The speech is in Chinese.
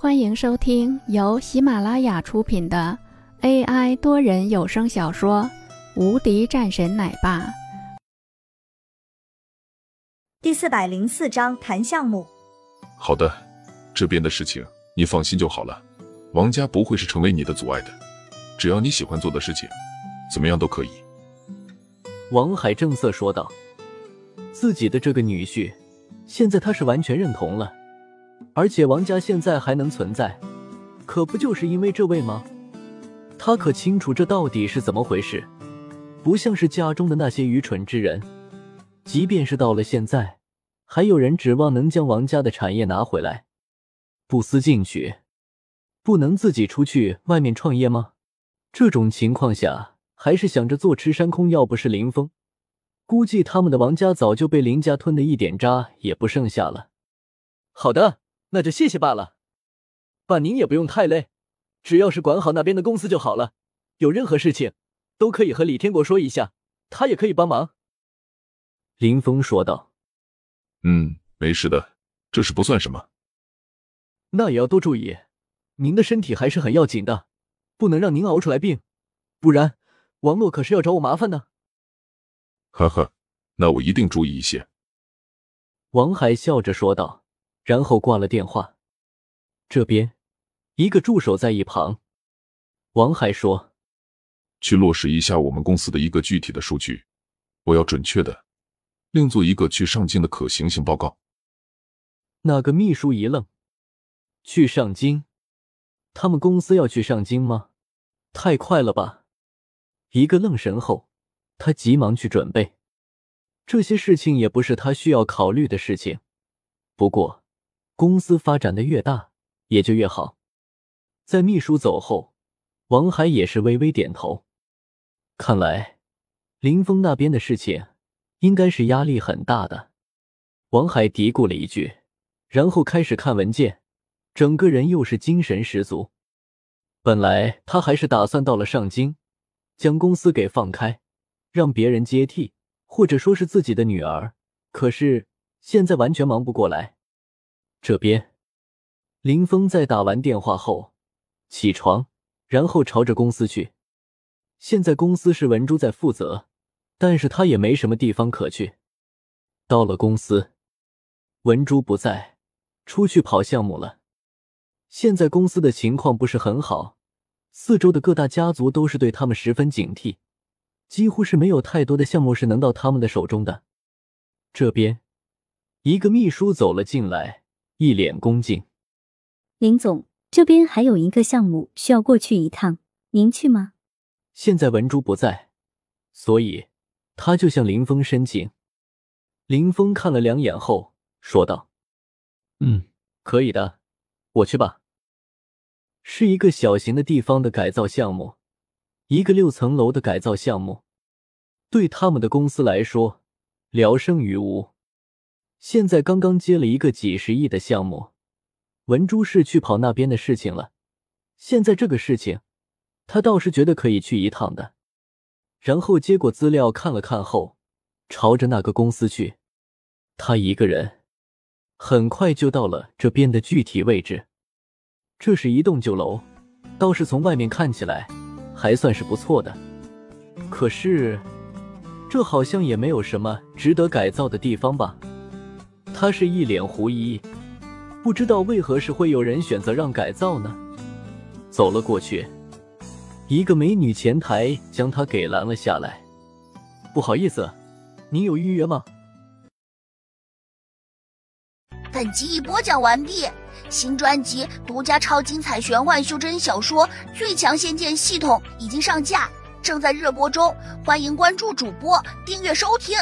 欢迎收听由喜马拉雅出品的 AI 多人有声小说《无敌战神奶爸》第四百零四章谈项目。好的，这边的事情你放心就好了，王家不会是成为你的阻碍的。只要你喜欢做的事情，怎么样都可以。王海正色说道：“自己的这个女婿，现在他是完全认同了。”而且王家现在还能存在，可不就是因为这位吗？他可清楚这到底是怎么回事，不像是家中的那些愚蠢之人。即便是到了现在，还有人指望能将王家的产业拿回来，不思进取，不能自己出去外面创业吗？这种情况下，还是想着坐吃山空。要不是林峰，估计他们的王家早就被林家吞的一点渣也不剩下了。好的。那就谢谢罢了，爸您也不用太累，只要是管好那边的公司就好了。有任何事情都可以和李天国说一下，他也可以帮忙。”林峰说道。“嗯，没事的，这事不算什么。那也要多注意，您的身体还是很要紧的，不能让您熬出来病，不然王洛可是要找我麻烦的。”“呵呵，那我一定注意一些。”王海笑着说道。然后挂了电话。这边，一个助手在一旁。王海说：“去落实一下我们公司的一个具体的数据，我要准确的，另做一个去上京的可行性报告。”那个秘书一愣：“去上京？他们公司要去上京吗？太快了吧！”一个愣神后，他急忙去准备。这些事情也不是他需要考虑的事情。不过。公司发展的越大，也就越好。在秘书走后，王海也是微微点头。看来林峰那边的事情应该是压力很大的。王海嘀咕了一句，然后开始看文件，整个人又是精神十足。本来他还是打算到了上京，将公司给放开，让别人接替，或者说是自己的女儿。可是现在完全忙不过来。这边，林峰在打完电话后起床，然后朝着公司去。现在公司是文珠在负责，但是他也没什么地方可去。到了公司，文珠不在，出去跑项目了。现在公司的情况不是很好，四周的各大家族都是对他们十分警惕，几乎是没有太多的项目是能到他们的手中的。这边，一个秘书走了进来。一脸恭敬，林总，这边还有一个项目需要过去一趟，您去吗？现在文珠不在，所以他就向林峰申请。林峰看了两眼后说道：“嗯，可以的，我去吧。”是一个小型的地方的改造项目，一个六层楼的改造项目，对他们的公司来说，聊胜于无。现在刚刚接了一个几十亿的项目，文珠是去跑那边的事情了。现在这个事情，他倒是觉得可以去一趟的。然后接过资料看了看后，朝着那个公司去。他一个人很快就到了这边的具体位置。这是一栋旧楼，倒是从外面看起来还算是不错的。可是，这好像也没有什么值得改造的地方吧？他是一脸狐疑，不知道为何是会有人选择让改造呢？走了过去，一个美女前台将他给拦了下来。不好意思，您有预约吗？本集已播讲完毕，新专辑独家超精彩玄幻修真小说《最强仙剑系统》已经上架，正在热播中，欢迎关注主播，订阅收听。